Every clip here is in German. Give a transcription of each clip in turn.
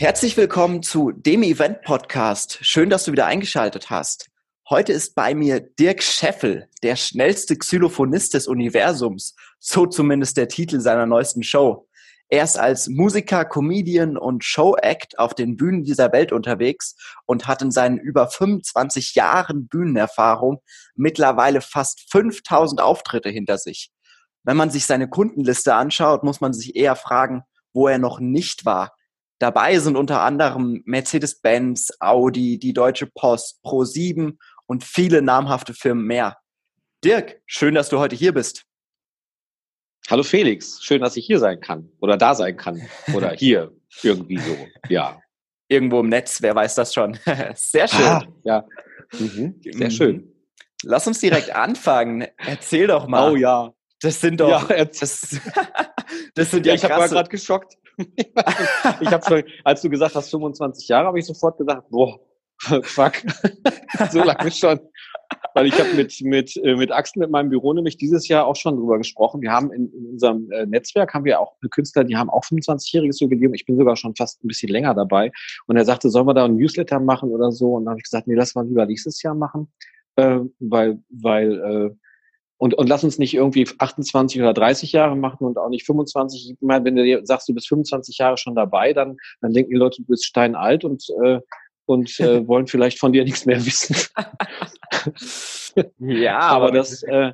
Herzlich willkommen zu dem Event Podcast. Schön, dass du wieder eingeschaltet hast. Heute ist bei mir Dirk Scheffel, der schnellste Xylophonist des Universums, so zumindest der Titel seiner neuesten Show. Er ist als Musiker, Comedian und Showact auf den Bühnen dieser Welt unterwegs und hat in seinen über 25 Jahren Bühnenerfahrung mittlerweile fast 5000 Auftritte hinter sich. Wenn man sich seine Kundenliste anschaut, muss man sich eher fragen, wo er noch nicht war. Dabei sind unter anderem Mercedes-Benz, Audi, die Deutsche Post, Pro7 und viele namhafte Firmen mehr. Dirk, schön, dass du heute hier bist. Hallo Felix, schön, dass ich hier sein kann oder da sein kann oder hier irgendwie so, ja. Irgendwo im Netz, wer weiß das schon. Sehr schön. Ah, ja, mhm. sehr schön. Lass uns direkt anfangen. Erzähl doch mal. Oh ja. Das sind doch. Ja, das, das sind ja, ja Ich habe gerade geschockt. Ich habe als du gesagt hast 25 Jahre, habe ich sofort gedacht, boah, fuck, so lange schon. Weil ich habe mit mit äh, mit Axel mit meinem Büro nämlich dieses Jahr auch schon drüber gesprochen. Wir haben in, in unserem äh, Netzwerk haben wir auch Künstler, die haben auch 25-jähriges Jubiläum. Ich bin sogar schon fast ein bisschen länger dabei. Und er sagte, sollen wir da ein Newsletter machen oder so? Und dann habe ich gesagt, nee, lass mal lieber nächstes Jahr machen, äh, weil weil äh, und, und lass uns nicht irgendwie 28 oder 30 Jahre machen und auch nicht 25. Ich meine, wenn du dir sagst, du bist 25 Jahre schon dabei, dann, dann denken die Leute, du bist steinalt und, äh, und äh, wollen vielleicht von dir nichts mehr wissen. ja, aber, aber das äh,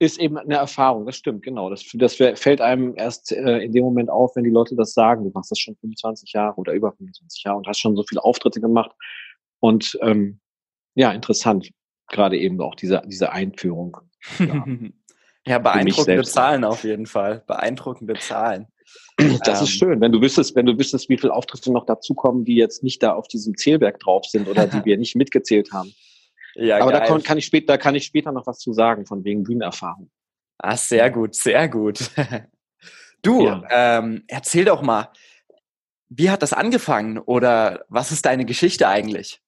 ist eben eine Erfahrung, das stimmt, genau. Das, das fällt einem erst äh, in dem Moment auf, wenn die Leute das sagen. Du machst das schon 25 Jahre oder über 25 Jahre und hast schon so viele Auftritte gemacht. Und ähm, ja, interessant, gerade eben auch diese, diese Einführung. Ja, ja beeindruckende Zahlen auf jeden Fall. Beeindruckende Zahlen. Das ähm, ist schön, wenn du wüsstest, wenn du wüsstest, wie viele Auftritte noch dazukommen, die jetzt nicht da auf diesem Zählwerk drauf sind oder die wir nicht mitgezählt haben. Ja, Aber geil. da kann, kann, ich später, da kann ich später noch was zu sagen, von wegen Bühnenerfahrung. Ah, sehr gut, sehr gut. Du, ja. ähm, erzähl doch mal, wie hat das angefangen oder was ist deine Geschichte eigentlich?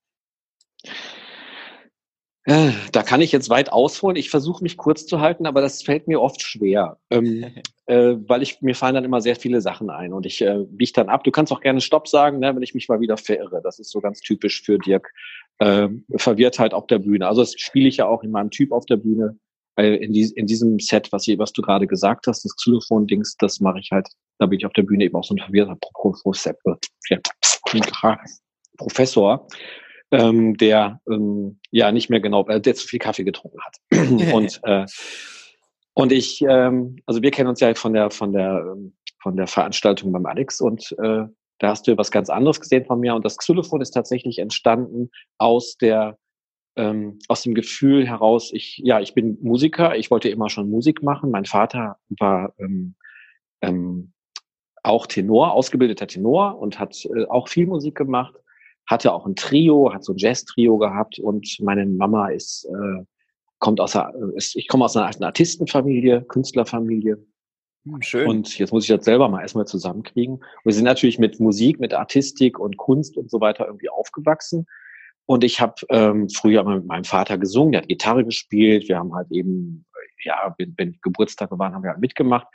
Äh, da kann ich jetzt weit ausholen. Ich versuche mich kurz zu halten, aber das fällt mir oft schwer, ähm, äh, weil ich mir fallen dann immer sehr viele Sachen ein und ich äh, biege dann ab. Du kannst auch gerne Stopp sagen, ne, wenn ich mich mal wieder verirre. Das ist so ganz typisch für Dirk. Äh, Verwirrtheit auf der Bühne. Also das spiele ich ja auch in meinem Typ auf der Bühne. Äh, in, die, in diesem Set, was, ich, was du gerade gesagt hast, das Xylophon-Dings, das mache ich halt, da bin ich auf der Bühne eben auch so ein verwirrter Professor ähm, der ähm, ja nicht mehr genau, äh, der zu viel Kaffee getrunken hat. und äh, und ich, ähm, also wir kennen uns ja von der von der ähm, von der Veranstaltung beim Alex und äh, da hast du was ganz anderes gesehen von mir und das Xylophon ist tatsächlich entstanden aus der ähm, aus dem Gefühl heraus, ich ja, ich bin Musiker, ich wollte immer schon Musik machen. Mein Vater war ähm, ähm, auch Tenor, ausgebildeter Tenor und hat äh, auch viel Musik gemacht hatte auch ein Trio, hat so ein Jazz-Trio gehabt und meine Mama ist, äh, kommt aus einer, ist, ich komme aus einer alten Artistenfamilie, Künstlerfamilie. Hm, schön. Und jetzt muss ich das selber mal erstmal zusammenkriegen. wir sind natürlich mit Musik, mit Artistik und Kunst und so weiter irgendwie aufgewachsen. Und ich habe ähm, früher mal mit meinem Vater gesungen, der hat Gitarre gespielt. Wir haben halt eben, ja, wenn, wenn Geburtstage waren, haben wir halt mitgemacht.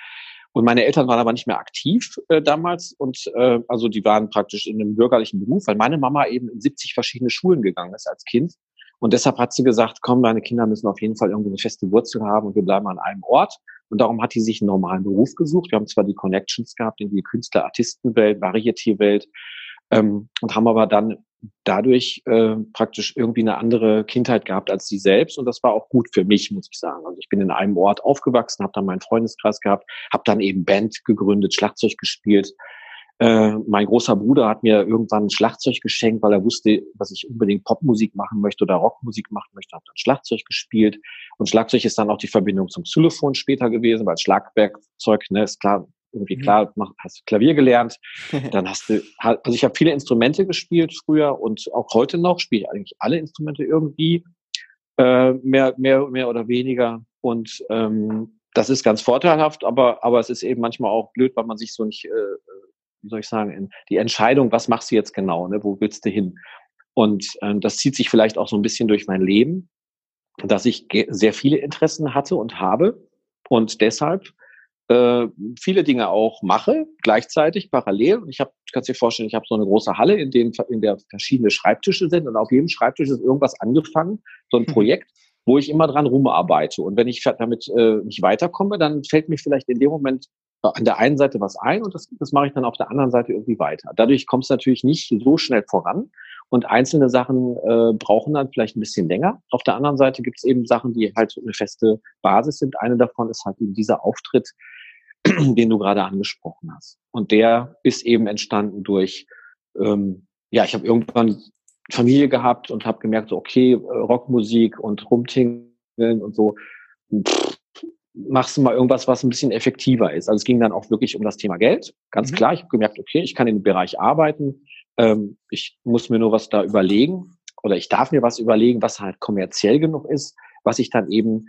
Und meine Eltern waren aber nicht mehr aktiv äh, damals und äh, also die waren praktisch in einem bürgerlichen Beruf, weil meine Mama eben in 70 verschiedene Schulen gegangen ist als Kind. Und deshalb hat sie gesagt, komm, deine Kinder müssen auf jeden Fall irgendwie eine feste Wurzel haben und wir bleiben an einem Ort. Und darum hat die sich einen normalen Beruf gesucht. Wir haben zwar die Connections gehabt in die Künstler-Artistenwelt, Varieté-Welt, ähm, und haben aber dann dadurch äh, praktisch irgendwie eine andere Kindheit gehabt als sie selbst und das war auch gut für mich, muss ich sagen. Also ich bin in einem Ort aufgewachsen, habe dann meinen Freundeskreis gehabt, habe dann eben Band gegründet, Schlagzeug gespielt. Äh, mein großer Bruder hat mir irgendwann ein Schlagzeug geschenkt, weil er wusste, dass ich unbedingt Popmusik machen möchte oder Rockmusik machen möchte, habe dann Schlagzeug gespielt und Schlagzeug ist dann auch die Verbindung zum Xylophon später gewesen, weil Schlagwerkzeug, ne, ist klar, irgendwie mhm. klar, mach, hast Klavier gelernt, dann hast du, also ich habe viele Instrumente gespielt früher und auch heute noch spiele ich eigentlich alle Instrumente irgendwie, äh, mehr, mehr, mehr oder weniger und ähm, das ist ganz vorteilhaft, aber, aber es ist eben manchmal auch blöd, weil man sich so nicht, äh, wie soll ich sagen, in die Entscheidung, was machst du jetzt genau, ne, wo willst du hin? Und äh, das zieht sich vielleicht auch so ein bisschen durch mein Leben, dass ich sehr viele Interessen hatte und habe und deshalb äh, viele Dinge auch mache, gleichzeitig, parallel. Und ich habe, kannst dir vorstellen, ich habe so eine große Halle, in, denen, in der verschiedene Schreibtische sind und auf jedem Schreibtisch ist irgendwas angefangen, so ein mhm. Projekt, wo ich immer dran rumarbeite. Und wenn ich damit äh, nicht weiterkomme, dann fällt mir vielleicht in dem Moment an der einen Seite was ein und das, das mache ich dann auf der anderen Seite irgendwie weiter. Dadurch kommt es natürlich nicht so schnell voran und einzelne Sachen äh, brauchen dann vielleicht ein bisschen länger. Auf der anderen Seite gibt es eben Sachen, die halt eine feste Basis sind. Eine davon ist halt eben dieser Auftritt, den du gerade angesprochen hast. Und der ist eben entstanden durch, ähm, ja, ich habe irgendwann Familie gehabt und habe gemerkt, so, okay, Rockmusik und Rumtingeln und so, pff, machst du mal irgendwas, was ein bisschen effektiver ist. Also es ging dann auch wirklich um das Thema Geld. Ganz mhm. klar, ich habe gemerkt, okay, ich kann in dem Bereich arbeiten. Ähm, ich muss mir nur was da überlegen oder ich darf mir was überlegen, was halt kommerziell genug ist, was ich dann eben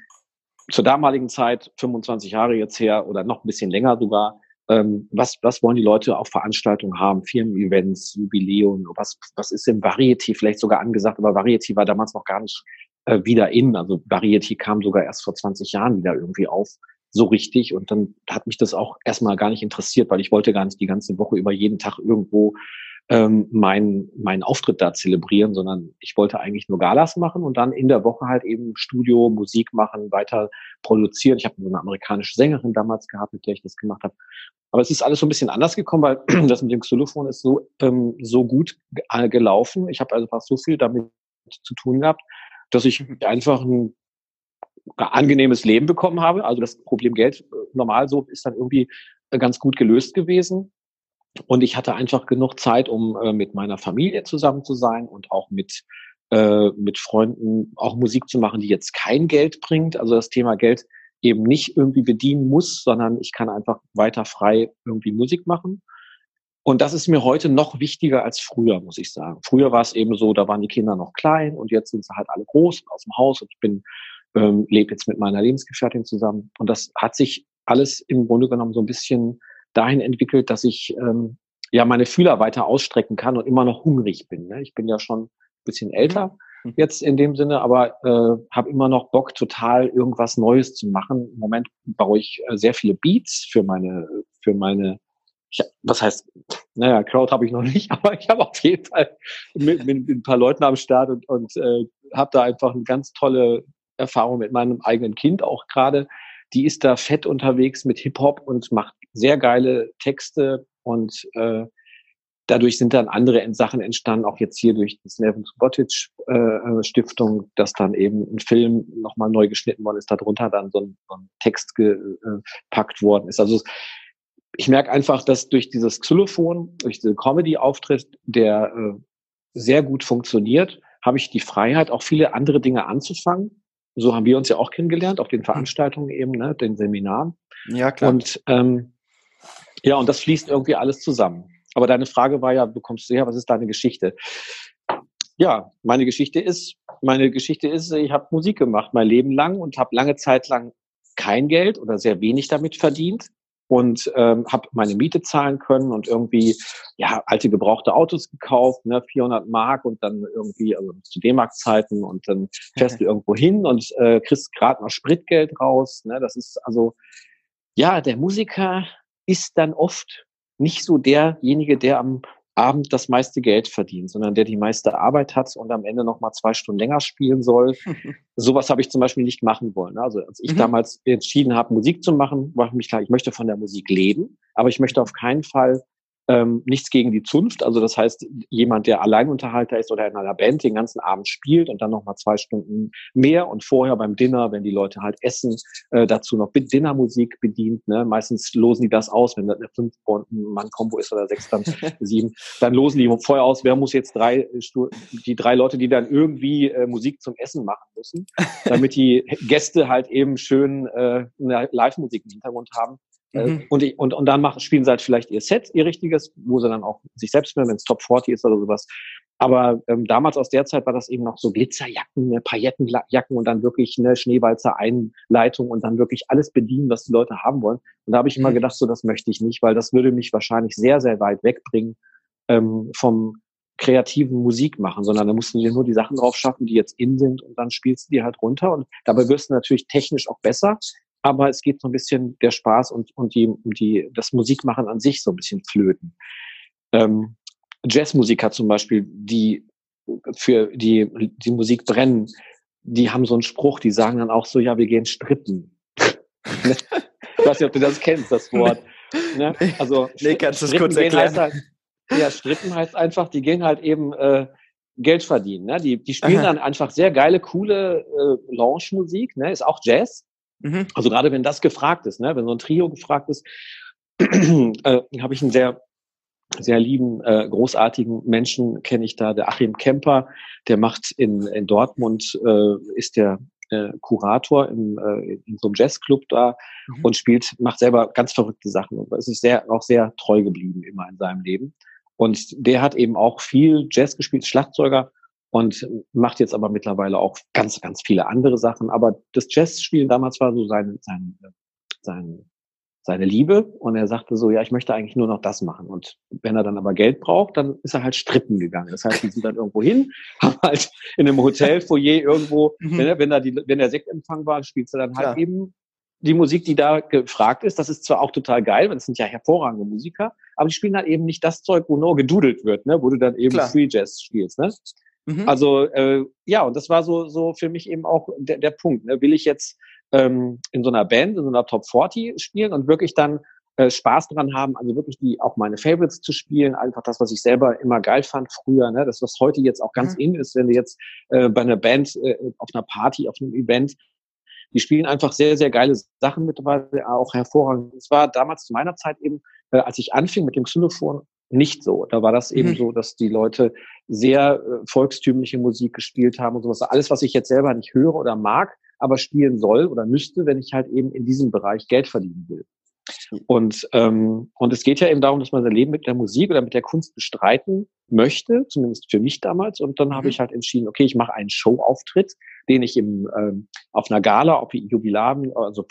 zur damaligen Zeit, 25 Jahre jetzt her oder noch ein bisschen länger sogar, ähm, was, was wollen die Leute auf Veranstaltungen haben, Firmen-Events, Jubiläum, was, was ist im Variety vielleicht sogar angesagt, aber Variety war damals noch gar nicht äh, wieder in. Also Variety kam sogar erst vor 20 Jahren wieder irgendwie auf, so richtig. Und dann hat mich das auch erstmal gar nicht interessiert, weil ich wollte gar nicht die ganze Woche über jeden Tag irgendwo ähm, meinen meinen Auftritt da zelebrieren, sondern ich wollte eigentlich nur Galas machen und dann in der Woche halt eben Studio, Musik machen, weiter produzieren. Ich habe so eine amerikanische Sängerin damals gehabt, mit der ich das gemacht habe. Aber es ist alles so ein bisschen anders gekommen, weil das mit dem Xylophon ist so ähm, so gut gelaufen. Ich habe einfach so viel damit zu tun gehabt, dass ich mhm. einfach ein angenehmes Leben bekommen habe. Also das Problem Geld äh, normal so ist dann irgendwie äh, ganz gut gelöst gewesen. Und ich hatte einfach genug Zeit, um äh, mit meiner Familie zusammen zu sein und auch mit, äh, mit Freunden auch Musik zu machen, die jetzt kein Geld bringt. Also das Thema Geld eben nicht irgendwie bedienen muss, sondern ich kann einfach weiter frei irgendwie Musik machen. Und das ist mir heute noch wichtiger als früher, muss ich sagen. Früher war es eben so, da waren die Kinder noch klein und jetzt sind sie halt alle groß aus dem Haus und ich bin, ähm, lebe jetzt mit meiner Lebensgefährtin zusammen. Und das hat sich alles im Grunde genommen so ein bisschen dahin entwickelt, dass ich ähm, ja meine Fühler weiter ausstrecken kann und immer noch hungrig bin. Ne? Ich bin ja schon ein bisschen älter mhm. jetzt in dem Sinne, aber äh, habe immer noch Bock, total irgendwas Neues zu machen. Im Moment baue ich äh, sehr viele Beats für meine für meine ich, was heißt, naja, Crowd habe ich noch nicht, aber ich habe auf jeden Fall mit, mit, mit, ein paar Leuten am Start und, und äh, habe da einfach eine ganz tolle Erfahrung mit meinem eigenen Kind auch gerade. Die ist da fett unterwegs mit Hip-Hop und macht sehr geile Texte und äh, dadurch sind dann andere Sachen entstanden, auch jetzt hier durch die Nevin Subotic äh, äh, Stiftung, dass dann eben ein Film nochmal neu geschnitten worden ist, darunter dann so ein, so ein Text gepackt worden ist. Also ich merke einfach, dass durch dieses Xylophon, durch den Comedy-Auftritt, der äh, sehr gut funktioniert, habe ich die Freiheit, auch viele andere Dinge anzufangen. So haben wir uns ja auch kennengelernt, auf den hm. Veranstaltungen eben, ne, den Seminaren. Ja, klar. Und ähm, ja, und das fließt irgendwie alles zusammen. Aber deine Frage war ja, du kommst her, was ist deine Geschichte? Ja, meine Geschichte ist, meine Geschichte ist, ich habe Musik gemacht mein Leben lang und habe lange Zeit lang kein Geld oder sehr wenig damit verdient und ähm, habe meine Miete zahlen können und irgendwie ja alte gebrauchte Autos gekauft, ne, 400 Mark und dann irgendwie also zu D-Mark-Zeiten und dann fährst du irgendwo hin und äh, kriegst gerade noch Spritgeld raus. Ne, das ist also ja der Musiker ist dann oft nicht so derjenige, der am Abend das meiste Geld verdient, sondern der die meiste Arbeit hat und am Ende noch mal zwei Stunden länger spielen soll. Sowas habe ich zum Beispiel nicht machen wollen. Also als ich mhm. damals entschieden habe, Musik zu machen, war für mich klar, ich möchte von der Musik leben, aber ich möchte auf keinen Fall ähm, nichts gegen die Zunft. Also das heißt, jemand, der Alleinunterhalter ist oder in einer Band den ganzen Abend spielt und dann noch mal zwei Stunden mehr und vorher beim Dinner, wenn die Leute halt essen, äh, dazu noch Dinnermusik bedient. Ne? Meistens losen die das aus, wenn das eine fünf Mann Kombo ist oder sechs dann sieben, dann losen die vorher aus, wer muss jetzt drei die drei Leute, die dann irgendwie äh, Musik zum Essen machen müssen, damit die Gäste halt eben schön äh, eine Live-Musik im Hintergrund haben. Äh, mhm. Und, ich, und, und dann machen, spielen sie halt vielleicht ihr Set, ihr richtiges, wo sie dann auch sich selbst hören, wenn es Top 40 ist oder sowas. Aber ähm, damals aus der Zeit war das eben noch so Glitzerjacken, ne, Paillettenjacken und dann wirklich eine Schneewalzer Einleitung und dann wirklich alles bedienen, was die Leute haben wollen. Und da habe ich immer mhm. gedacht, so das möchte ich nicht, weil das würde mich wahrscheinlich sehr, sehr weit wegbringen ähm, vom kreativen Musik machen, sondern da mussten wir nur die Sachen drauf schaffen, die jetzt in sind und dann spielst du die halt runter und dabei wirst du natürlich technisch auch besser, aber es geht so ein bisschen der Spaß und, und die, die, das Musikmachen an sich so ein bisschen flöten. Ähm, Jazzmusiker zum Beispiel, die für die, die Musik brennen, die haben so einen Spruch, die sagen dann auch so, ja, wir gehen strippen. ich weiß nicht, ob du das kennst, das Wort. Ne? Also, nee, kannst du das kurz erklären? Halt, ja, strippen heißt einfach, die gehen halt eben äh, Geld verdienen. Ne? Die, die spielen Aha. dann einfach sehr geile, coole äh, Lounge-Musik, ne? ist auch Jazz. Mhm. Also gerade wenn das gefragt ist, ne? wenn so ein Trio gefragt ist, äh, habe ich einen sehr sehr lieben, äh, großartigen Menschen kenne ich da, der Achim Kemper, der macht in, in Dortmund, äh, ist der äh, Kurator im, äh, in so einem Jazzclub da mhm. und spielt, macht selber ganz verrückte Sachen und ist sehr, auch sehr treu geblieben immer in seinem Leben. Und der hat eben auch viel Jazz gespielt, Schlagzeuger und macht jetzt aber mittlerweile auch ganz, ganz viele andere Sachen. Aber das Jazzspielen damals war so sein, sein, sein, seine Liebe. Und er sagte so, ja, ich möchte eigentlich nur noch das machen. Und wenn er dann aber Geld braucht, dann ist er halt strippen gegangen. Das heißt, die sind dann irgendwo hin, haben halt in einem Hotelfoyer irgendwo, mhm. wenn, er, wenn, er die, wenn der Sektempfang war, spielt er dann halt Klar. eben die Musik, die da gefragt ist, das ist zwar auch total geil, weil es sind ja hervorragende Musiker, aber die spielen halt eben nicht das Zeug, wo nur gedudelt wird, ne? wo du dann eben Klar. Free Jazz spielst. Ne? Mhm. Also äh, ja, und das war so so für mich eben auch der, der Punkt. Ne? Will ich jetzt ähm, in so einer Band, in so einer Top 40 spielen und wirklich dann äh, Spaß dran haben, also wirklich die auch meine Favorites zu spielen, einfach das, was ich selber immer geil fand früher, ne? das was heute jetzt auch ganz mhm. in ist, wenn du jetzt äh, bei einer Band äh, auf einer Party, auf einem Event die spielen einfach sehr, sehr geile Sachen mittlerweile, auch hervorragend. Es war damals zu meiner Zeit eben, äh, als ich anfing mit dem Xylophon, nicht so. Da war das eben mhm. so, dass die Leute sehr äh, volkstümliche Musik gespielt haben und sowas. Alles, was ich jetzt selber nicht höre oder mag, aber spielen soll oder müsste, wenn ich halt eben in diesem Bereich Geld verdienen will. Und, ähm, und es geht ja eben darum, dass man sein Leben mit der Musik oder mit der Kunst bestreiten möchte, zumindest für mich damals. Und dann habe mhm. ich halt entschieden, okay, ich mache einen Showauftritt, den ich im, ähm, auf einer Gala, auf Jubiladen, also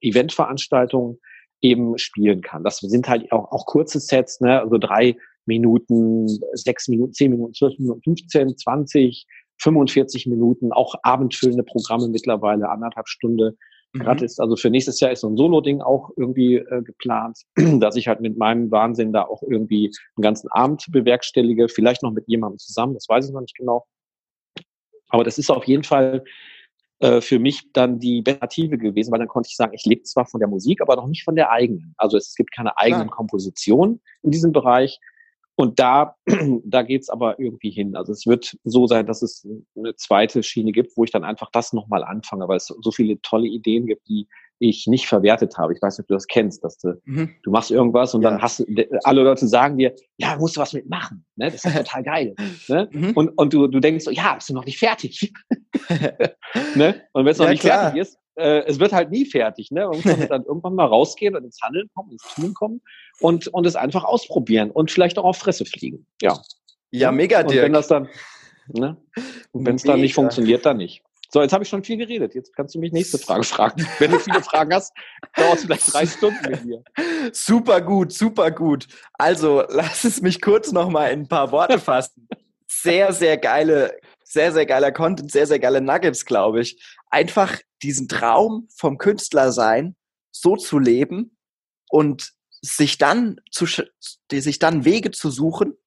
Eventveranstaltungen eben spielen kann. Das sind halt auch, auch kurze Sets, ne? also drei Minuten, sechs Minuten, zehn Minuten, zwölf Minuten, 15, 20, 45 Minuten, auch abendfüllende Programme mittlerweile, anderthalb Stunde. Mhm. Gerade ist, also für nächstes Jahr ist so ein Solo-Ding auch irgendwie äh, geplant, dass ich halt mit meinem Wahnsinn da auch irgendwie einen ganzen Abend bewerkstellige, vielleicht noch mit jemandem zusammen, das weiß ich noch nicht genau. Aber das ist auf jeden Fall äh, für mich dann die Alternative gewesen, weil dann konnte ich sagen, ich lebe zwar von der Musik, aber noch nicht von der eigenen. Also es gibt keine eigenen Klar. Kompositionen in diesem Bereich. Und da, da geht's aber irgendwie hin. Also es wird so sein, dass es eine zweite Schiene gibt, wo ich dann einfach das nochmal anfange, weil es so viele tolle Ideen gibt, die ich nicht verwertet habe. Ich weiß nicht, ob du das kennst, dass du, mhm. du machst irgendwas und ja. dann hast du, alle Leute sagen dir, ja, musst du was mitmachen. Ne? Das ist total geil. Ne? Mhm. Und, und du, du denkst so, ja, bist du noch nicht fertig. ne? Und wenn es noch ja, nicht klar. fertig ist, äh, es wird halt nie fertig. Ne? Man muss dann irgendwann mal rausgehen und ins Handeln kommen, ins Tun kommen und, und es einfach ausprobieren und vielleicht auch auf Fresse fliegen. Ja. Ja, mega, Dirk. Und wenn das dann, ne? Und wenn es dann nicht funktioniert, dann nicht. So, jetzt habe ich schon viel geredet. Jetzt kannst du mich nächste Frage fragen. Wenn du viele Fragen hast, dauert es vielleicht drei Stunden mit mir. Super gut, super gut. Also, lass es mich kurz noch mal in ein paar Worte fassen. Sehr, sehr geile, sehr, sehr geiler Content, sehr, sehr geile Nuggets, glaube ich. Einfach diesen Traum vom Künstler sein so zu leben und sich dann zu, sich dann Wege zu suchen,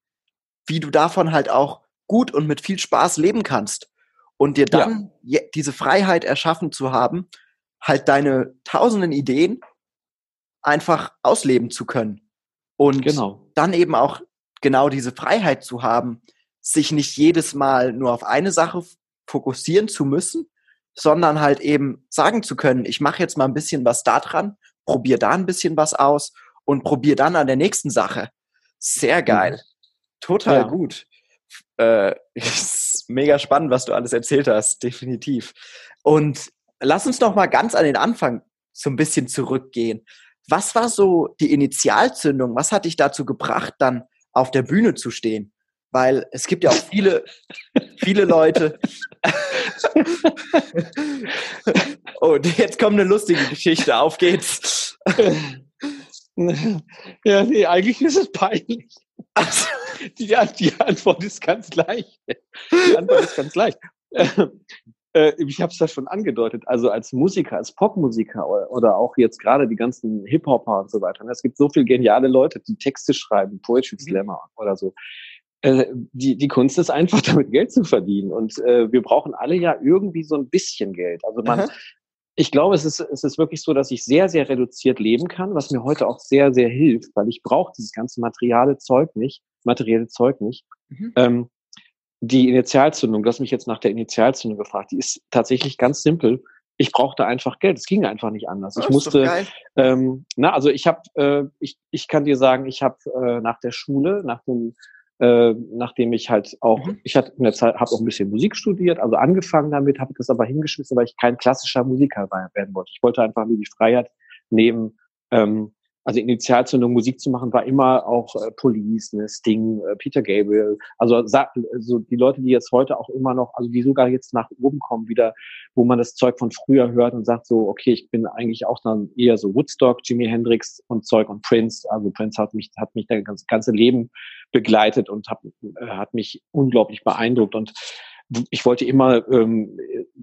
wie du davon halt auch gut und mit viel Spaß leben kannst und dir dann ja. diese Freiheit erschaffen zu haben, halt deine tausenden Ideen einfach ausleben zu können und genau. dann eben auch genau diese Freiheit zu haben, sich nicht jedes Mal nur auf eine Sache fokussieren zu müssen, sondern halt eben sagen zu können, ich mache jetzt mal ein bisschen was da dran, probiere da ein bisschen was aus und probiere dann an der nächsten Sache. Sehr geil. Mhm. Total ja. gut. Äh, ist mega spannend, was du alles erzählt hast, definitiv. Und lass uns noch mal ganz an den Anfang so ein bisschen zurückgehen. Was war so die Initialzündung? Was hat dich dazu gebracht, dann auf der Bühne zu stehen? Weil es gibt ja auch viele, viele Leute. oh, jetzt kommt eine lustige Geschichte. Auf geht's. ja, nee, eigentlich ist es peinlich. Also, die, die Antwort ist ganz leicht. Die Antwort ist ganz leicht. äh, ich habe es ja schon angedeutet, also als Musiker, als Popmusiker oder, auch jetzt gerade die ganzen Hip-Hopper und so weiter. Ne? Es gibt so viele geniale Leute, die Texte schreiben, Poetry mhm. Slammer mhm. oder so. Äh, die, die Kunst ist einfach damit Geld zu verdienen. Und äh, wir brauchen alle ja irgendwie so ein bisschen Geld. Also man, Aha. Ich glaube, es ist, es ist wirklich so, dass ich sehr, sehr reduziert leben kann, was mir heute auch sehr, sehr hilft, weil ich brauche dieses ganze materiale Zeug nicht, materielle Zeug nicht. Mhm. Ähm, die Initialzündung, du hast mich jetzt nach der Initialzündung gefragt, die ist tatsächlich ganz simpel. Ich brauchte einfach Geld. Es ging einfach nicht anders. Ich musste, ähm, na, also ich habe, äh, ich, ich kann dir sagen, ich habe äh, nach der Schule, nach dem, äh, nachdem ich halt auch, mhm. ich hatte in der Zeit, habe auch ein bisschen Musik studiert, also angefangen damit, habe das aber hingeschmissen, weil ich kein klassischer Musiker werden wollte. Ich wollte einfach nur die Freiheit nehmen, ähm, also Initialzündung Musik zu machen, war immer auch äh, Police, ne, Sting, äh, Peter Gabriel. Also so die Leute, die jetzt heute auch immer noch, also die sogar jetzt nach oben kommen wieder, wo man das Zeug von früher hört und sagt so, okay, ich bin eigentlich auch dann eher so Woodstock, Jimi Hendrix und Zeug und Prince. Also Prince hat mich hat mich das ganze Leben begleitet und hat, äh, hat mich unglaublich beeindruckt und ich wollte immer ähm,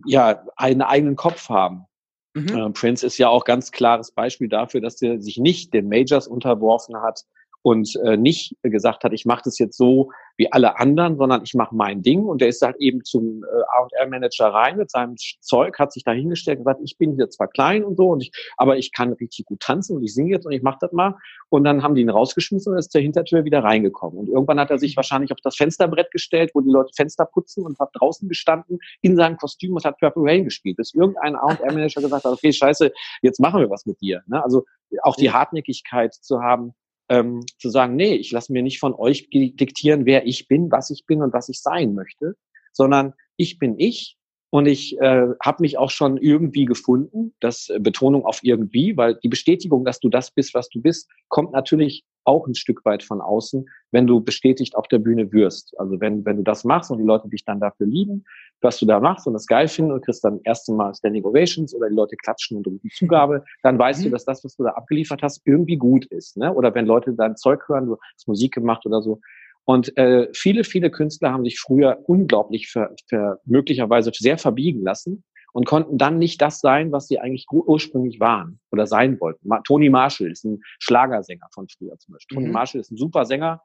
ja einen eigenen Kopf haben Mhm. Äh, Prince ist ja auch ganz klares Beispiel dafür, dass er sich nicht den Majors unterworfen hat, und äh, nicht gesagt hat, ich mache das jetzt so wie alle anderen, sondern ich mache mein Ding. Und der ist halt eben zum äh, R&R-Manager rein mit seinem Zeug, hat sich da hingestellt und gesagt, ich bin hier zwar klein und so, und ich, aber ich kann richtig gut tanzen und ich singe jetzt und ich mache das mal. Und dann haben die ihn rausgeschmissen und ist zur Hintertür wieder reingekommen. Und irgendwann hat er sich wahrscheinlich auf das Fensterbrett gestellt, wo die Leute Fenster putzen und hat draußen gestanden in seinem Kostüm und hat Purple Rain gespielt. Bis irgendein R&R-Manager gesagt hat, okay, scheiße, jetzt machen wir was mit dir. Ne? Also auch die Hartnäckigkeit zu haben, ähm, zu sagen, nee, ich lasse mir nicht von euch diktieren, wer ich bin, was ich bin und was ich sein möchte, sondern ich bin ich und ich äh, habe mich auch schon irgendwie gefunden, das äh, Betonung auf irgendwie, weil die Bestätigung, dass du das bist, was du bist, kommt natürlich auch ein Stück weit von außen, wenn du bestätigt auf der Bühne wirst. Also wenn, wenn du das machst und die Leute dich dann dafür lieben, was du da machst und das geil finden und kriegst dann erste Mal Standing Ovations oder die Leute klatschen und die Zugabe, dann weißt mhm. du, dass das, was du da abgeliefert hast, irgendwie gut ist. Ne? Oder wenn Leute dein Zeug hören, du hast Musik gemacht oder so, und äh, viele, viele Künstler haben sich früher unglaublich für, für möglicherweise sehr verbiegen lassen und konnten dann nicht das sein, was sie eigentlich ursprünglich waren oder sein wollten. Tony Marshall ist ein Schlagersänger von früher zum Beispiel. Mhm. Tony Marshall ist ein super Sänger,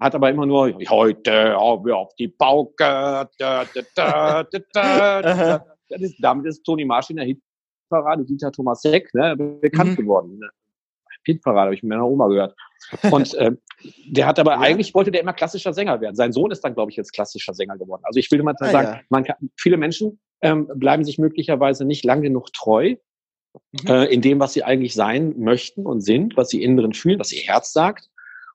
hat aber immer nur heute haben wir auf die Pauke. Da, da, da, da, ist, damit ist Tony Marshall in der Hitparade, Dieter Thomas Heck, ne, bekannt mhm. geworden. Ne? Hitparade, habe ich mit meiner Oma gehört. Und äh, der hat aber ja. eigentlich wollte der immer klassischer Sänger werden. Sein Sohn ist dann, glaube ich, jetzt klassischer Sänger geworden. Also ich will mal ah, sagen, ja. man kann, viele Menschen ähm, bleiben sich möglicherweise nicht lang genug treu mhm. äh, in dem, was sie eigentlich sein möchten und sind, was sie innen drin fühlen, was ihr Herz sagt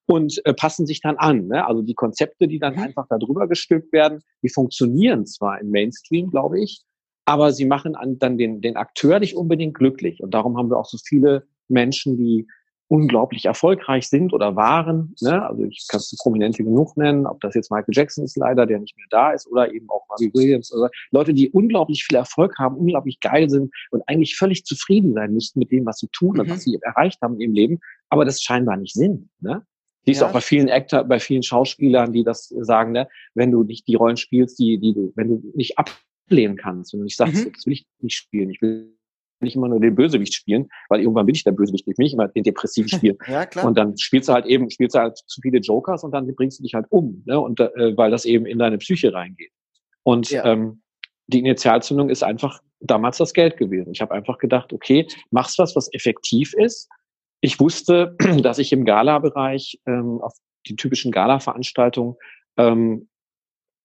und äh, passen sich dann an. Ne? Also die Konzepte, die dann mhm. einfach darüber gestülpt werden, die funktionieren zwar im Mainstream, glaube ich, aber sie machen an, dann den, den Akteur nicht unbedingt glücklich. Und darum haben wir auch so viele Menschen, die unglaublich erfolgreich sind oder waren. Ne? Also ich kann es Prominente genug nennen, ob das jetzt Michael Jackson ist leider, der nicht mehr da ist, oder eben auch Robbie Williams. Oder Leute, die unglaublich viel Erfolg haben, unglaublich geil sind und eigentlich völlig zufrieden sein müssten mit dem, was sie tun mhm. und was sie erreicht haben im Leben, aber das scheinbar nicht sind. Ne? Siehst ja. auch bei vielen Actor, bei vielen Schauspielern, die das sagen, ne? wenn du nicht die Rollen spielst, die, die du, wenn du nicht ablehnen kannst, wenn du nicht sagst, mhm. das will ich nicht spielen, ich will nicht immer nur den Bösewicht spielen, weil irgendwann bin ich der Bösewicht, ich will nicht immer den Depressiven spielen. ja, klar. Und dann spielst du halt eben, spielst du halt zu viele Jokers und dann bringst du dich halt um, ne? Und äh, weil das eben in deine Psyche reingeht. Und ja. ähm, die Initialzündung ist einfach damals das Geld gewesen. Ich habe einfach gedacht, okay, machst was, was effektiv ist. Ich wusste, dass ich im Gala-Bereich ähm, auf die typischen Gala-Veranstaltungen ähm,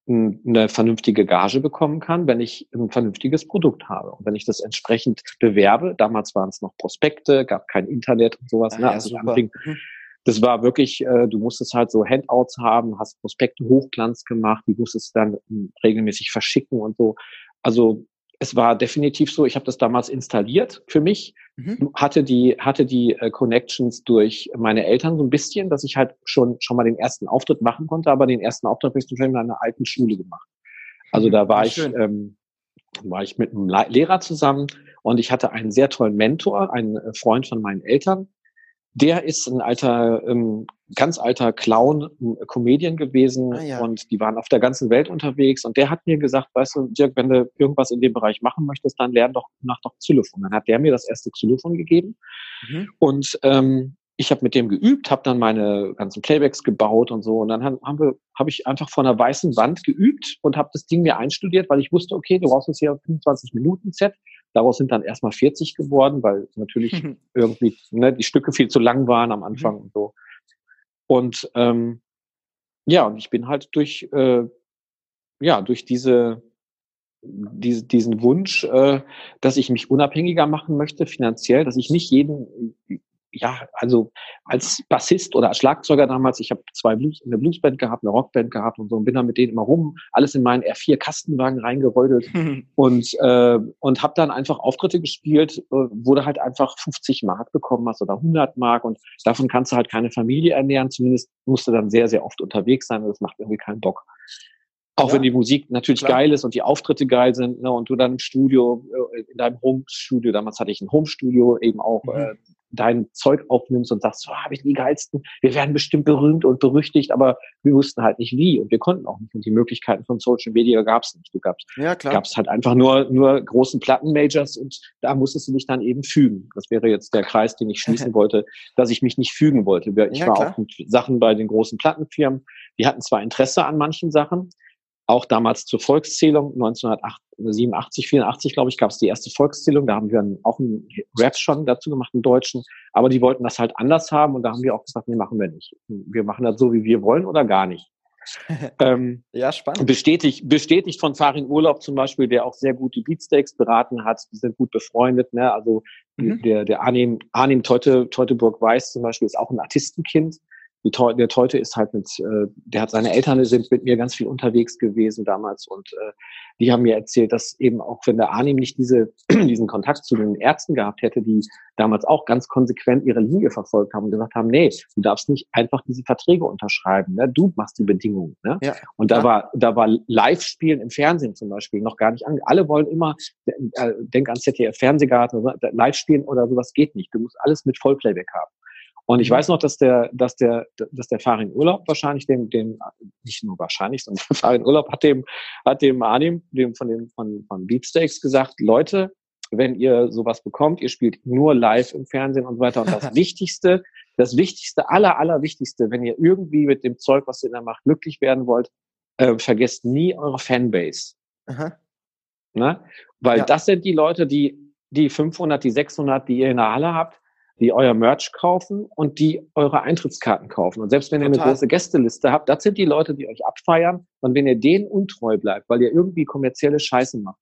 eine vernünftige Gage bekommen kann, wenn ich ein vernünftiges Produkt habe. Und wenn ich das entsprechend bewerbe, damals waren es noch Prospekte, gab kein Internet und sowas, ah, ne? Ja, also anfing, mhm. das war wirklich, äh, du musstest halt so Handouts haben, hast Prospekte Hochglanz gemacht, die musstest dann regelmäßig verschicken und so. Also es war definitiv so, ich habe das damals installiert für mich, mhm. hatte die, hatte die äh, Connections durch meine Eltern so ein bisschen, dass ich halt schon, schon mal den ersten Auftritt machen konnte, aber den ersten Auftritt habe ich zum Beispiel in einer alten Schule gemacht. Also da war ich, ähm, war ich mit einem Lehrer zusammen und ich hatte einen sehr tollen Mentor, einen äh, Freund von meinen Eltern, der ist ein alter, ähm, ganz alter Clown, Comedian gewesen Ah, ja. und die waren auf der ganzen Welt unterwegs und der hat mir gesagt, weißt du, Dirk, wenn du irgendwas in dem Bereich machen möchtest, dann lern doch nach doch Xylophon. Dann hat der mir das erste Xylophon gegeben Mhm. und ähm, ich habe mit dem geübt, habe dann meine ganzen Playbacks gebaut und so. Und dann haben haben wir, habe ich einfach vor einer weißen Wand geübt und habe das Ding mir einstudiert, weil ich wusste, okay, du brauchst jetzt hier 25 Minuten Set. Daraus sind dann erstmal 40 geworden, weil natürlich irgendwie ne, die Stücke viel zu lang waren am Anfang und so. Und ähm, ja, und ich bin halt durch äh, ja durch diese diese, diesen Wunsch, äh, dass ich mich unabhängiger machen möchte finanziell, dass ich nicht jeden, ja, also als Bassist oder als Schlagzeuger damals, ich habe zwei Blues, eine Bluesband gehabt, eine Rockband gehabt und so und bin dann mit denen immer rum, alles in meinen R4 Kastenwagen reingerollt und äh, und habe dann einfach Auftritte gespielt, äh, wo du halt einfach 50 Mark bekommen hast oder 100 Mark und davon kannst du halt keine Familie ernähren. Zumindest musst du dann sehr sehr oft unterwegs sein und das macht irgendwie keinen Bock. Auch Ja, wenn die Musik natürlich klar. geil ist und die Auftritte geil sind, ne, und du dann im Studio, äh, in deinem Home-Studio, damals hatte ich ein Home-Studio, eben auch Mhm. äh, dein Zeug aufnimmst und sagst, so habe ich die geilsten, wir werden bestimmt berühmt und berüchtigt, aber wir wussten halt nicht wie und wir konnten auch nicht. Und die Möglichkeiten von Social Media gab es nicht. Du gabst Ja, klar. gab es halt einfach nur, nur großen Plattenmajors und da musstest du dich dann eben fügen. Das wäre jetzt der Kreis, den ich schließen wollte, dass ich mich nicht fügen wollte. Ich Ja, war klar. auch mit Sachen bei den großen Plattenfirmen, die hatten zwar Interesse an manchen Sachen, auch damals zur Volkszählung 1987, 84, glaube ich, gab es die erste Volkszählung. Da haben wir einen, auch einen Rap schon dazu gemacht, einen deutschen. Aber die wollten das halt anders haben und da haben wir auch gesagt, nee, machen wir nicht. Wir machen das so, wie wir wollen oder gar nicht. ähm, Ja, spannend. bestätigt, bestätigt von Farin Urlaub zum Beispiel, der auch sehr gut die Beatsteaks beraten hat. Die sind gut befreundet. Ne? Also Mhm. der, der Arnim, Arnim Teute, Teuteburg-Weiß zum Beispiel ist auch ein Artistenkind. Die Teu, der Teute ist halt mit, äh, der hat seine Eltern sind mit mir ganz viel unterwegs gewesen damals und äh, die haben mir erzählt, dass eben auch wenn der Arnim nicht diese, diesen Kontakt zu den Ärzten gehabt hätte, die damals auch ganz konsequent ihre Linie verfolgt haben und gesagt haben, nee, du darfst nicht einfach diese Verträge unterschreiben, ne? du machst die Bedingungen. Ne? Ja, Und da klar. war, da war Live-Spielen im Fernsehen zum Beispiel noch gar nicht an. Alle wollen immer, äh, denk an ZDF Fernsehgarten, oder so, Live-Spielen oder sowas geht nicht. Du musst alles mit Vollplayback haben. Und ich Mhm. weiß noch, dass der, dass der, dass der Farin Urlaub wahrscheinlich dem, dem, nicht nur wahrscheinlich, sondern der Farin Urlaub hat dem, hat dem Arnim, dem von dem, von, von Beatsteaks gesagt, Leute, wenn ihr sowas bekommt, ihr spielt nur live im Fernsehen und so weiter. Und das Wichtigste, das Wichtigste, aller, aller Wichtigste, wenn ihr irgendwie mit dem Zeug, was ihr da macht, glücklich werden wollt, äh, vergesst nie eure Fanbase. Aha. Ne? Weil Ja. das sind die Leute, die, die 500, die 600, die ihr in der Halle habt, die euer Merch kaufen und die eure Eintrittskarten kaufen. Und selbst wenn ihr Total. eine große Gästeliste habt, das sind die Leute, die euch abfeiern. Und wenn ihr denen untreu bleibt, weil ihr irgendwie kommerzielle Scheiße macht,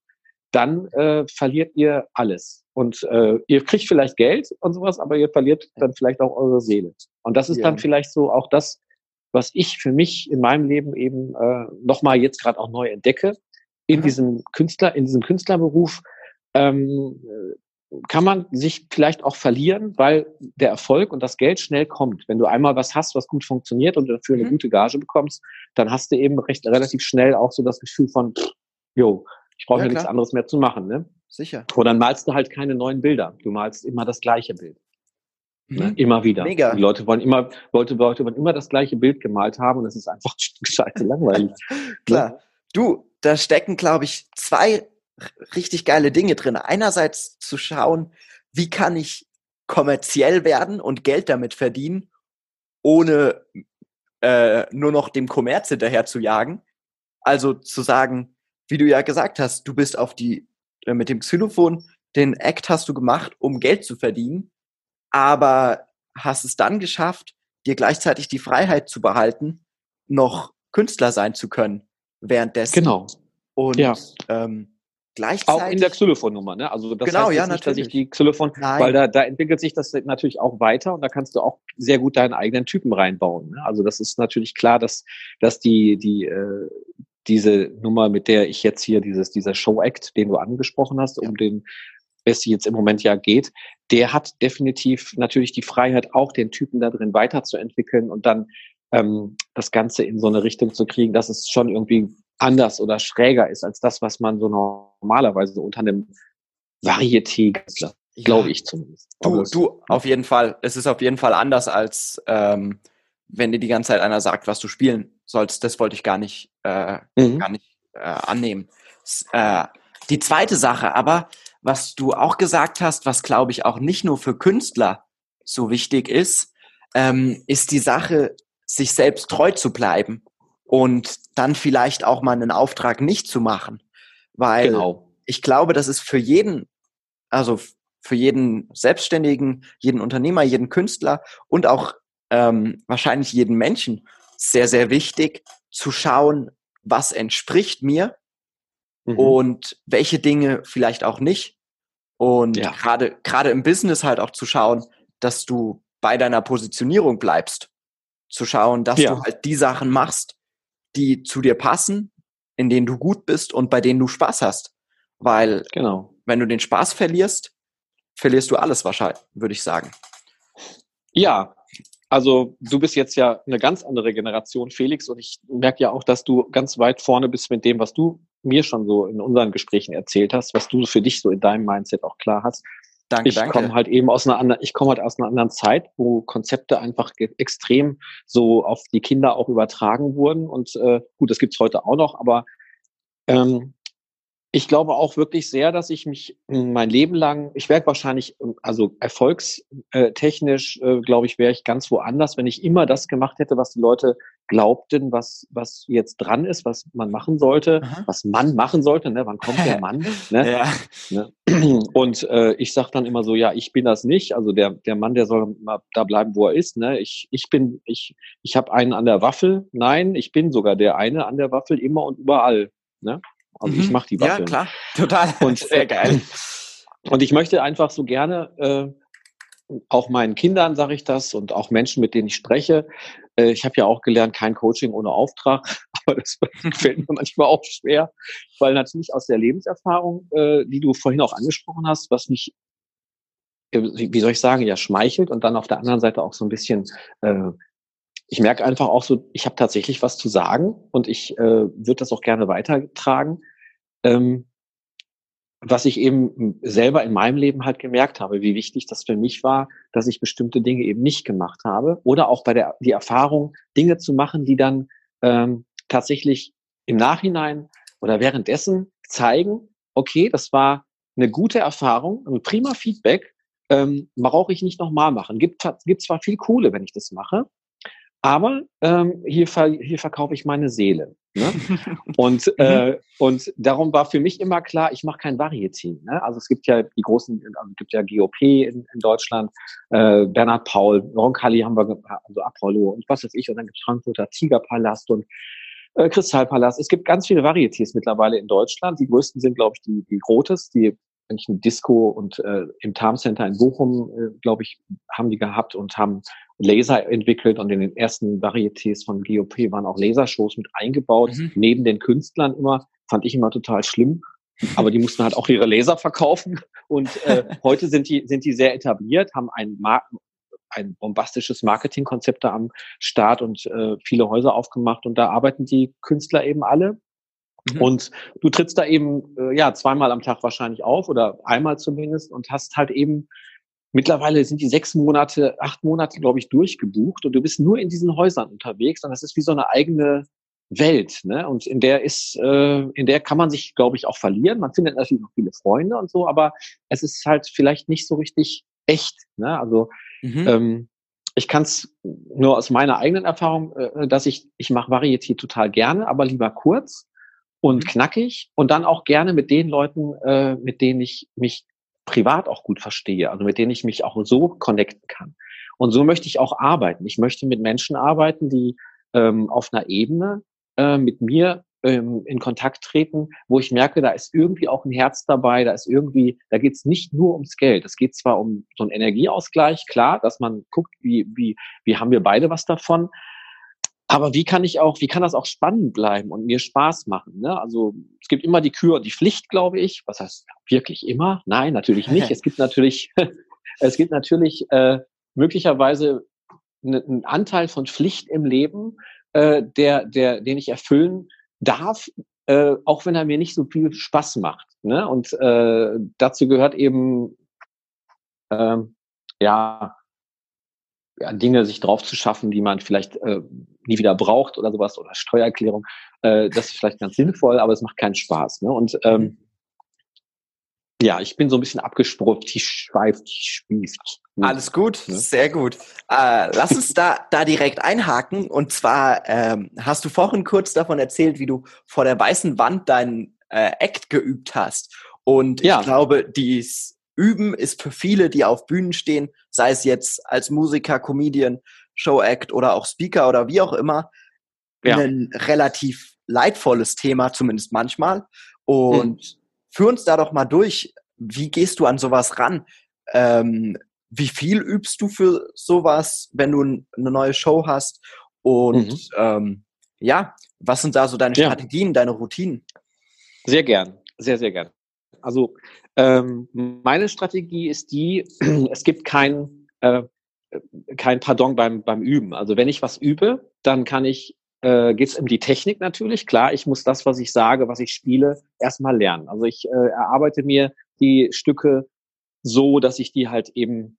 dann äh, verliert ihr alles. Und äh, ihr kriegt vielleicht Geld und sowas, aber ihr verliert dann vielleicht auch eure Seele. Und das ist Ja. dann vielleicht so auch das, was ich für mich in meinem Leben eben äh, nochmal jetzt gerade auch neu entdecke. In Aha. diesem Künstler, in diesem Künstlerberuf ähm, äh, kann man sich vielleicht auch verlieren, weil der Erfolg und das Geld schnell kommt. Wenn du einmal was hast, was gut funktioniert und dafür eine Mhm. gute Gage bekommst, dann hast du eben recht relativ schnell auch so das Gefühl von, jo, ich brauche Ja, ja, nichts anderes mehr zu machen. Ne? Sicher. Und dann malst du halt keine neuen Bilder. Du malst immer das gleiche Bild. Ne? Mhm. Immer wieder. Mega. Die Leute wollen immer, Leute, Leute wollen immer das gleiche Bild gemalt haben und es ist einfach scheiße langweilig. Klar. Du, da stecken, glaube ich, zwei richtig geile Dinge drin. Einerseits zu schauen, wie kann ich kommerziell werden und Geld damit verdienen, ohne äh, nur noch dem Kommerz hinterher zu jagen. Also zu sagen, wie du ja gesagt hast, du bist auf die, äh, mit dem Xylophon, den Act hast du gemacht, um Geld zu verdienen, aber hast es dann geschafft, dir gleichzeitig die Freiheit zu behalten, noch Künstler sein zu können währenddessen. Genau. Und Ja. ähm, Auch gleichzeitig. in der Xylophon-Nummer, ne? Also das Genau, heißt ja, nicht, dass ich natürlich. die Xylophon, Nein. weil da, da entwickelt sich das natürlich auch weiter und da kannst du auch sehr gut deinen eigenen Typen reinbauen. Ne? Also das ist natürlich klar, dass, dass die, die, äh, diese Nummer, mit der ich jetzt hier dieses, dieser Show-Act, den du angesprochen hast, um den es jetzt im Moment ja geht, der hat definitiv natürlich die Freiheit, auch den Typen da drin weiterzuentwickeln und dann ähm, das Ganze in so eine Richtung zu kriegen, dass es schon irgendwie anders oder schräger ist als das, was man so normalerweise unter einem Varieté Glaube ich zumindest. Du, du, auf jeden Fall. Es ist auf jeden Fall anders als ähm, wenn dir die ganze Zeit einer sagt, was du spielen sollst. Das wollte ich gar nicht, äh, mhm. gar nicht äh, annehmen. Äh, die zweite Sache aber, was du auch gesagt hast, was glaube ich auch nicht nur für Künstler so wichtig ist, ähm, ist die Sache, sich selbst treu zu bleiben und dann vielleicht auch mal einen Auftrag nicht zu machen. Weil genau. ich glaube, das ist für jeden, also für jeden Selbstständigen, jeden Unternehmer, jeden Künstler und auch ähm, wahrscheinlich jeden Menschen sehr, sehr wichtig zu schauen, was entspricht mir mhm. und welche Dinge vielleicht auch nicht. Und ja. gerade gerade im Business halt auch zu schauen, dass du bei deiner Positionierung bleibst. Zu schauen, dass ja. du halt die Sachen machst, die zu dir passen, in denen du gut bist und bei denen du Spaß hast. Weil genau. wenn du den Spaß verlierst, verlierst du alles wahrscheinlich, würde ich sagen. Ja, also du bist jetzt ja eine ganz andere Generation, Felix, und ich merke ja auch, dass du ganz weit vorne bist mit dem, was du mir schon so in unseren Gesprächen erzählt hast, was du für dich so in deinem Mindset auch klar hast. Danke, ich komme halt eben aus einer anderen, ich komme halt aus einer anderen Zeit, wo Konzepte einfach extrem so auf die Kinder auch übertragen wurden. Und äh, gut, das gibt's heute auch noch, aber ähm, ich glaube auch wirklich sehr, dass ich mich mein Leben lang, ich werde wahrscheinlich, also erfolgstechnisch, äh, glaube ich, wäre ich ganz woanders, wenn ich immer das gemacht hätte, was die Leute glaubten, was, was jetzt dran ist, was man machen sollte, Aha. was man machen sollte, ne? wann kommt der Mann? Ne? ja. Ne? Und äh, ich sage dann immer so, ja, ich bin das nicht, also der, der Mann, der soll mal da bleiben, wo er ist. Ne? Ich, ich bin, ich, ich habe einen an der Waffel, nein, ich bin sogar der eine an der Waffel, immer und überall. Ne? Also mhm. ich mache die Waffeln. Ja, klar, total. Und, Sehr geil. Und ich möchte einfach so gerne äh, auch meinen Kindern sage ich das und auch Menschen, mit denen ich spreche. Äh, ich habe ja auch gelernt, kein Coaching ohne Auftrag, aber das fällt mir manchmal auch schwer, weil natürlich aus der Lebenserfahrung, äh, die du vorhin auch angesprochen hast, was mich äh, wie soll ich sagen, ja, schmeichelt und dann auf der anderen Seite auch so ein bisschen äh, ich merke einfach auch so, ich habe tatsächlich was zu sagen und ich äh, würde das auch gerne weitertragen. Ähm, was ich eben selber in meinem Leben halt gemerkt habe, wie wichtig das für mich war, dass ich bestimmte Dinge eben nicht gemacht habe oder auch bei der die Erfahrung, Dinge zu machen, die dann ähm, tatsächlich im Nachhinein oder währenddessen zeigen, okay, das war eine gute Erfahrung, ein prima Feedback, ähm, brauche ich nicht nochmal machen. Gibt, gibt zwar viel Kohle, wenn ich das mache, aber ähm, hier, ver hier verkaufe ich meine Seele. Ne? Und, mhm. äh, und darum war für mich immer klar, ich mache kein Varieté. Ne? Also es gibt ja die großen, also es gibt ja GOP in, in Deutschland, äh, Bernhard Paul, Roncalli haben wir, also Apollo und was weiß ich, und dann gibt es Frankfurter Tigerpalast und äh, Kristallpalast. Es gibt ganz viele Varietés mittlerweile in Deutschland. Die größten sind, glaube ich, die, die Rotes, die eigentlich ein Disco und äh, im Tarm Center in Bochum, äh, glaube ich, haben die gehabt und haben Laser entwickelt und in den ersten Varietés von GOP waren auch Lasershows mit eingebaut, mhm. neben den Künstlern immer, fand ich immer total schlimm. Aber die mussten halt auch ihre Laser verkaufen. Und äh, heute sind die, sind die sehr etabliert, haben ein, Mar ein bombastisches Marketingkonzept da am Start und äh, viele Häuser aufgemacht. Und da arbeiten die Künstler eben alle. Mhm. Und du trittst da eben äh, ja zweimal am Tag wahrscheinlich auf oder einmal zumindest und hast halt eben Mittlerweile sind die sechs Monate, acht Monate, glaube ich, durchgebucht und du bist nur in diesen Häusern unterwegs und das ist wie so eine eigene Welt, ne? Und in der ist, äh, in der kann man sich, glaube ich, auch verlieren. Man findet natürlich noch viele Freunde und so, aber es ist halt vielleicht nicht so richtig echt, ne? Also mhm. ähm, ich kann es nur aus meiner eigenen Erfahrung, äh, dass ich ich mache Varieté total gerne, aber lieber kurz und mhm. knackig und dann auch gerne mit den Leuten, äh, mit denen ich mich privat auch gut verstehe, also mit denen ich mich auch so connecten kann. Und so möchte ich auch arbeiten. Ich möchte mit Menschen arbeiten, die ähm, auf einer Ebene äh, mit mir ähm, in Kontakt treten, wo ich merke, da ist irgendwie auch ein Herz dabei, da ist irgendwie, da geht es nicht nur ums Geld. Es geht zwar um so einen Energieausgleich, klar, dass man guckt, wie, wie, wie haben wir beide was davon, aber wie kann ich auch, wie kann das auch spannend bleiben und mir Spaß machen? Ne? Also es gibt immer die Kür und die Pflicht, glaube ich. Was heißt wirklich immer? Nein, natürlich nicht. es gibt natürlich, es gibt natürlich äh, möglicherweise einen Anteil von Pflicht im Leben, äh, der, der, den ich erfüllen darf, äh, auch wenn er mir nicht so viel Spaß macht. Ne? Und äh, dazu gehört eben ähm, ja, ja, Dinge sich drauf zu schaffen, die man vielleicht äh, nie wieder braucht oder sowas oder Steuererklärung. Äh, das ist vielleicht ganz sinnvoll, aber es macht keinen Spaß. Ne? Und ähm, mhm. ja, ich bin so ein bisschen abgesprungen, die schweift, die spießt. Alles gut, ne? sehr gut. Äh, lass uns da, da direkt einhaken. Und zwar ähm, hast du vorhin kurz davon erzählt, wie du vor der weißen Wand deinen äh, Act geübt hast. Und ja. ich glaube, dies Üben ist für viele, die auf Bühnen stehen, sei es jetzt als Musiker, Comedian, Showact oder auch Speaker oder wie auch immer, ja. ein relativ leidvolles Thema, zumindest manchmal. Und hm. führ uns da doch mal durch. Wie gehst du an sowas ran? Ähm, wie viel übst du für sowas, wenn du eine neue Show hast? Und mhm. ähm, ja, was sind da so deine Strategien, ja. deine Routinen? Sehr gern, sehr, sehr gern. Also ähm, meine Strategie ist die, es gibt kein, äh, kein Pardon beim, beim Üben. Also wenn ich was übe, dann kann ich, äh, geht es um die Technik natürlich. Klar, ich muss das, was ich sage, was ich spiele, erstmal lernen. Also ich äh, erarbeite mir die Stücke so, dass ich die halt eben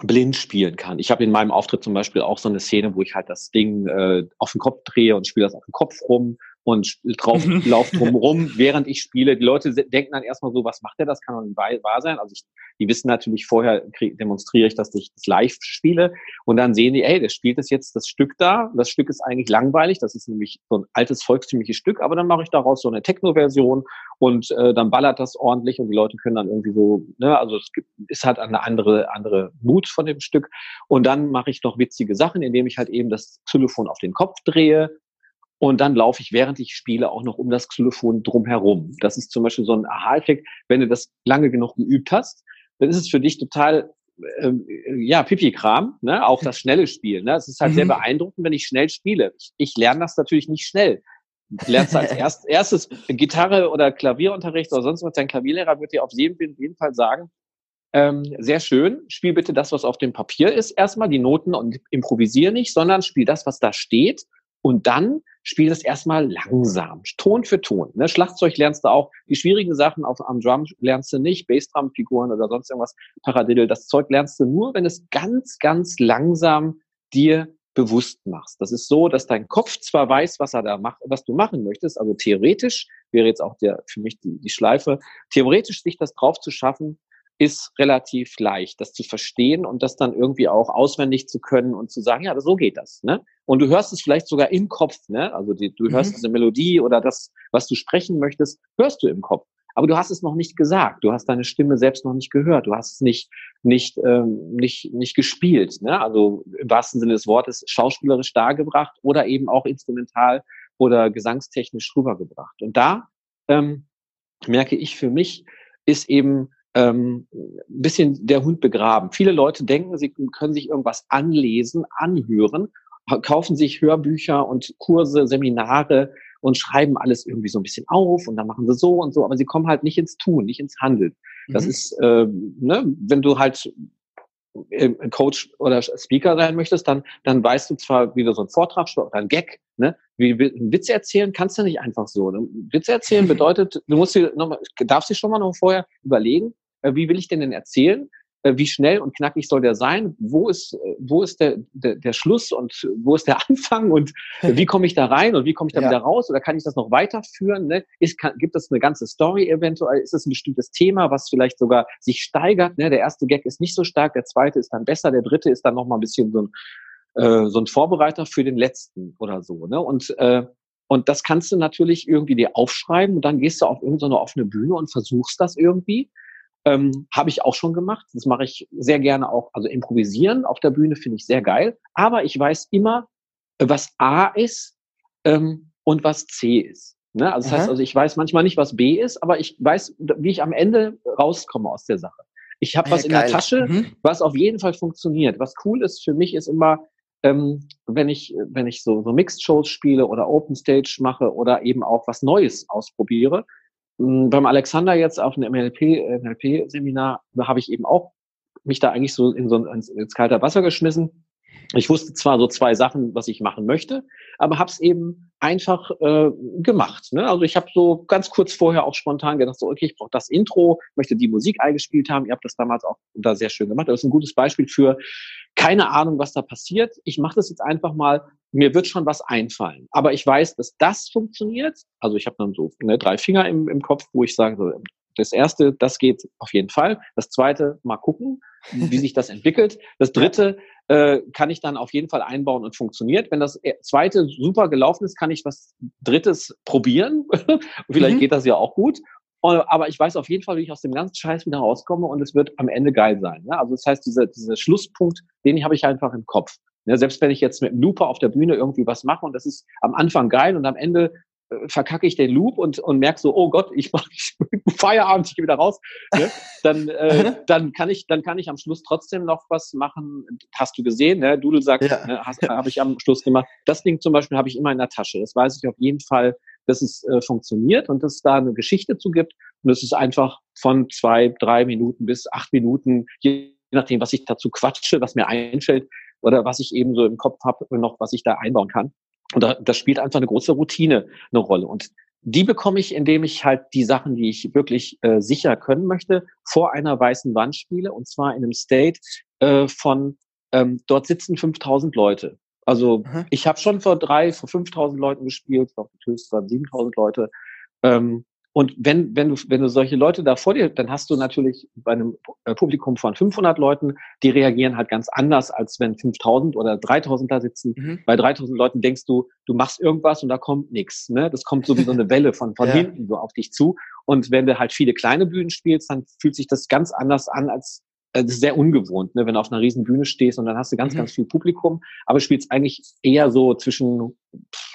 blind spielen kann. Ich habe in meinem Auftritt zum Beispiel auch so eine Szene, wo ich halt das Ding äh, auf den Kopf drehe und spiele das auf den Kopf rum und drauf lauft drumrum, während ich spiele. Die Leute denken dann erstmal so, was macht der? Das kann doch nicht wahr sein. Also ich, die wissen natürlich vorher, demonstriere ich, dass ich das live spiele und dann sehen die, ey, der spielt das jetzt das Stück da. Das Stück ist eigentlich langweilig. Das ist nämlich so ein altes volkstümliches Stück, aber dann mache ich daraus so eine Techno-Version und äh, dann ballert das ordentlich und die Leute können dann irgendwie so, ne, also es gibt, ist halt eine andere andere Mut von dem Stück und dann mache ich noch witzige Sachen, indem ich halt eben das Xylophon auf den Kopf drehe und dann laufe ich, während ich spiele, auch noch um das Xylophon drumherum. Das ist zum Beispiel so ein Aha-Effekt. Wenn du das lange genug geübt hast, dann ist es für dich total, ähm, ja, Pipi-Kram, ne? auch das schnelle Spiel. Ne? Es ist halt mhm. sehr beeindruckend, wenn ich schnell spiele. Ich, ich lerne das natürlich nicht schnell. Du lernst als erst, erstes Gitarre oder Klavierunterricht oder sonst was. Dein Klavierlehrer wird dir auf jeden, jeden Fall sagen, ähm, sehr schön, spiel bitte das, was auf dem Papier ist, erstmal die Noten und improvisiere nicht, sondern spiel das, was da steht und dann spiel das erstmal langsam, Ton für Ton. Ne? Schlagzeug lernst du auch, die schwierigen Sachen auf, am Drum lernst du nicht, Bassdrum-Figuren oder sonst irgendwas, Paradiddle, das Zeug lernst du nur, wenn es ganz, ganz langsam dir bewusst machst. Das ist so, dass dein Kopf zwar weiß, was er da macht, was du machen möchtest, also theoretisch wäre jetzt auch der, für mich die, die Schleife, theoretisch sich das drauf zu schaffen, ist relativ leicht, das zu verstehen und das dann irgendwie auch auswendig zu können und zu sagen, ja, so geht das. Ne? Und du hörst es vielleicht sogar im Kopf, ne? Also die, du hörst mhm. diese Melodie oder das, was du sprechen möchtest, hörst du im Kopf. Aber du hast es noch nicht gesagt. Du hast deine Stimme selbst noch nicht gehört. Du hast es nicht, nicht, ähm, nicht, nicht gespielt. Ne? Also im wahrsten Sinne des Wortes schauspielerisch dargebracht oder eben auch instrumental oder gesangstechnisch rübergebracht. Und da ähm, merke ich für mich, ist eben ähm, bisschen der Hund begraben. Viele Leute denken, sie können sich irgendwas anlesen, anhören, kaufen sich Hörbücher und Kurse, Seminare und schreiben alles irgendwie so ein bisschen auf und dann machen sie so und so, aber sie kommen halt nicht ins Tun, nicht ins Handeln. Das mhm. ist, äh, ne, wenn du halt äh, Coach oder Speaker sein möchtest, dann, dann weißt du zwar, wie du so einen Vortrag oder einen Gag, ne? Wie einen Witz erzählen kannst du nicht einfach so. Ne? Witz erzählen bedeutet, du musst dir nochmal, darfst dir schon mal noch vorher überlegen, wie will ich denn denn erzählen? Äh, wie schnell und knackig soll der sein? Wo ist, äh, wo ist der, der, der Schluss und wo ist der Anfang und wie komme ich da rein und wie komme ich da ja. wieder raus? Oder kann ich das noch weiterführen? Ne? Ist, kann, gibt es eine ganze Story eventuell? Ist es ein bestimmtes Thema, was vielleicht sogar sich steigert? Ne? Der erste Gag ist nicht so stark, der zweite ist dann besser, der dritte ist dann noch mal ein bisschen so ein, äh, so ein Vorbereiter für den letzten oder so. Ne? Und äh, und das kannst du natürlich irgendwie dir aufschreiben und dann gehst du auf irgendeine offene Bühne und versuchst das irgendwie. Ähm, Habe ich auch schon gemacht. Das mache ich sehr gerne auch. Also improvisieren auf der Bühne finde ich sehr geil. Aber ich weiß immer, was A ist ähm, und was C ist. Ne? Also das Aha. heißt, also ich weiß manchmal nicht, was B ist, aber ich weiß, wie ich am Ende rauskomme aus der Sache. Ich habe was äh, in der Tasche, mhm. was auf jeden Fall funktioniert. Was cool ist für mich ist immer, ähm, wenn ich wenn ich so, so Mixed Shows spiele oder Open Stage mache oder eben auch was Neues ausprobiere, beim Alexander jetzt auf einem NLP-Seminar NLP habe ich eben auch mich da eigentlich so in so ein, ins, ins kalte Wasser geschmissen ich wusste zwar so zwei Sachen, was ich machen möchte, aber habe es eben einfach äh, gemacht. Ne? Also ich habe so ganz kurz vorher auch spontan gedacht, so okay, ich brauche das Intro, möchte die Musik eingespielt haben. Ihr habt das damals auch da sehr schön gemacht. Das ist ein gutes Beispiel für keine Ahnung, was da passiert. Ich mache das jetzt einfach mal. Mir wird schon was einfallen. Aber ich weiß, dass das funktioniert. Also ich habe dann so ne, drei Finger im, im Kopf, wo ich sage, so, das erste, das geht auf jeden Fall. Das zweite, mal gucken, wie sich das entwickelt. Das dritte äh, kann ich dann auf jeden Fall einbauen und funktioniert. Wenn das zweite super gelaufen ist, kann ich was drittes probieren. Vielleicht mhm. geht das ja auch gut. Aber ich weiß auf jeden Fall, wie ich aus dem ganzen Scheiß wieder rauskomme und es wird am Ende geil sein. Ne? Also das heißt, dieser, dieser Schlusspunkt, den habe ich einfach im Kopf. Ja, selbst wenn ich jetzt mit einem Looper auf der Bühne irgendwie was mache und das ist am Anfang geil und am Ende verkacke ich den Loop und, und merke so, oh Gott, ich mache Feierabend, ich gehe wieder raus, ne? dann, äh, dann, kann ich, dann kann ich am Schluss trotzdem noch was machen. Hast du gesehen, ne? Doodle sagt, ja. ne, habe ich am Schluss gemacht. Das Ding zum Beispiel habe ich immer in der Tasche. Das weiß ich auf jeden Fall, dass es äh, funktioniert und dass es da eine Geschichte zu gibt. Und es ist einfach von zwei, drei Minuten bis acht Minuten, je nachdem, was ich dazu quatsche, was mir einfällt oder was ich eben so im Kopf habe, noch was ich da einbauen kann. Und da, das spielt einfach eine große Routine eine Rolle. Und die bekomme ich, indem ich halt die Sachen, die ich wirklich äh, sicher können möchte, vor einer weißen Wand spiele. Und zwar in einem State äh, von, ähm, dort sitzen 5000 Leute. Also mhm. ich habe schon vor drei, vor 5000 Leuten gespielt, ich glaube, höchst waren 7000 Leute. Ähm, und wenn, wenn du, wenn du solche Leute da vor dir, dann hast du natürlich bei einem äh, Publikum von 500 Leuten, die reagieren halt ganz anders, als wenn 5000 oder 3000 da sitzen. Mhm. Bei 3000 Leuten denkst du, du machst irgendwas und da kommt nichts. Ne? Das kommt so wie so eine Welle von, von ja. hinten so auf dich zu. Und wenn du halt viele kleine Bühnen spielst, dann fühlt sich das ganz anders an, als äh, das ist sehr ungewohnt, ne? wenn du auf einer riesen Bühne stehst und dann hast du ganz, mhm. ganz viel Publikum, aber spielst eigentlich eher so zwischen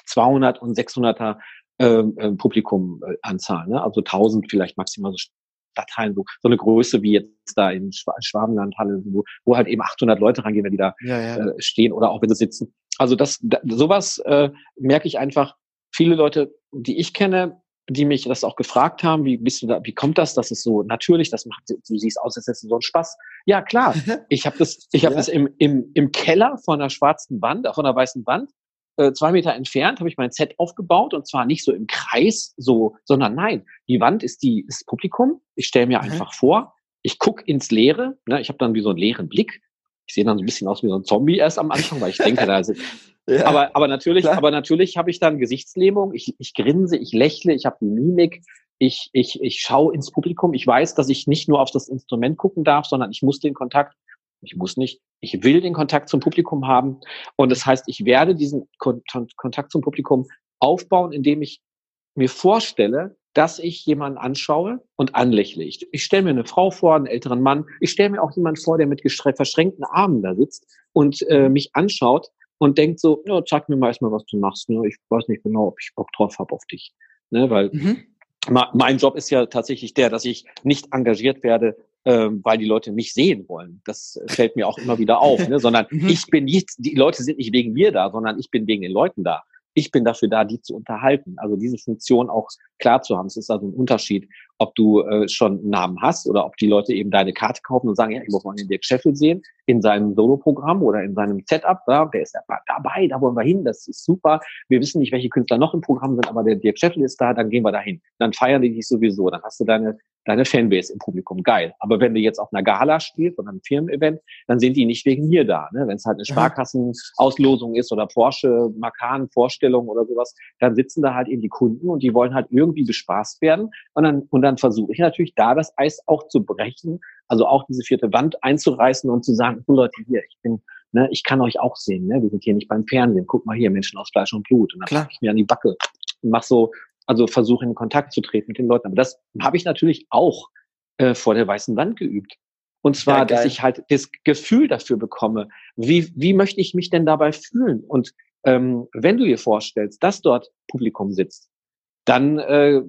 200 und 600er ähm, äh, Publikumanzahl, ne? also 1000 vielleicht maximal so Stadtteilen, so, so eine Größe wie jetzt da in Schw Schwabenlandhalle, wo, wo halt eben 800 Leute rangehen, wenn die da ja, ja. Äh, stehen oder auch wenn sie sitzen. Also das, da, sowas äh, merke ich einfach. Viele Leute, die ich kenne, die mich das auch gefragt haben, wie bist du da, wie kommt das? Das ist so natürlich, das macht, du siehst aus, als hättest du so einen Spaß. Ja, klar. Ich habe das, ich habe ja. das im, im, im Keller von einer schwarzen Wand, von einer weißen Wand, äh, zwei Meter entfernt habe ich mein Set aufgebaut und zwar nicht so im Kreis, so, sondern nein, die Wand ist die ist Publikum. Ich stelle mir mhm. einfach vor, ich guck ins Leere, ne, ich habe dann wie so einen leeren Blick. Ich sehe dann so ein bisschen aus wie so ein Zombie erst am Anfang, weil ich denke, da sind. ja, aber, aber natürlich, klar. aber natürlich habe ich dann Gesichtslähmung. Ich, ich grinse, ich lächle, ich habe Mimik, ich, ich, ich schaue ins Publikum. Ich weiß, dass ich nicht nur auf das Instrument gucken darf, sondern ich muss den Kontakt ich muss nicht. Ich will den Kontakt zum Publikum haben. Und das heißt, ich werde diesen Kontakt zum Publikum aufbauen, indem ich mir vorstelle, dass ich jemanden anschaue und anlächle. Ich, ich stelle mir eine Frau vor, einen älteren Mann. Ich stelle mir auch jemanden vor, der mit verschränkten Armen da sitzt und äh, mich anschaut und denkt so, ja, zeig mir mal erstmal, was du machst. Ne? Ich weiß nicht genau, ob ich Bock drauf habe auf dich. Ne? Weil mhm. mein Job ist ja tatsächlich der, dass ich nicht engagiert werde, ähm, weil die Leute mich sehen wollen. Das fällt mir auch immer wieder auf, ne? sondern mhm. ich bin nicht, die Leute sind nicht wegen mir da, sondern ich bin wegen den Leuten da. Ich bin dafür da, die zu unterhalten. Also diese Funktion auch klar zu haben. Es ist also ein Unterschied, ob du äh, schon einen Namen hast oder ob die Leute eben deine Karte kaufen und sagen, ja, ich muss mal den Dirk Scheffel sehen in seinem Solo-Programm oder in seinem Setup. Ja, der ist dabei, da wollen wir hin, das ist super. Wir wissen nicht, welche Künstler noch im Programm sind, aber der Dirk Scheffel ist da, dann gehen wir dahin. Dann feiern die dich sowieso, dann hast du deine, deine Fanbase im Publikum. Geil. Aber wenn du jetzt auf einer Gala spielst oder einem Firmen-Event, dann sind die nicht wegen mir da. Ne? Wenn es halt eine Sparkassenauslosung ist oder Porsche, Makan, Vorstellung oder sowas, dann sitzen da halt eben die Kunden und die wollen halt irgendwie bespaßt werden und dann, und dann versuche ich natürlich da das Eis auch zu brechen, also auch diese vierte Wand einzureißen und zu sagen, oh Leute, hier, ich bin, ne, ich kann euch auch sehen, ne? wir sind hier nicht beim Fernsehen, guck mal hier, Menschen aus Fleisch und Blut. Und dann Klar. ich mir an die Backe und mach so, also versuche in Kontakt zu treten mit den Leuten. Aber das habe ich natürlich auch äh, vor der weißen Wand geübt. Und zwar, ja, dass ich halt das Gefühl dafür bekomme, wie, wie möchte ich mich denn dabei fühlen? Und ähm, wenn du dir vorstellst, dass dort Publikum sitzt, dann äh,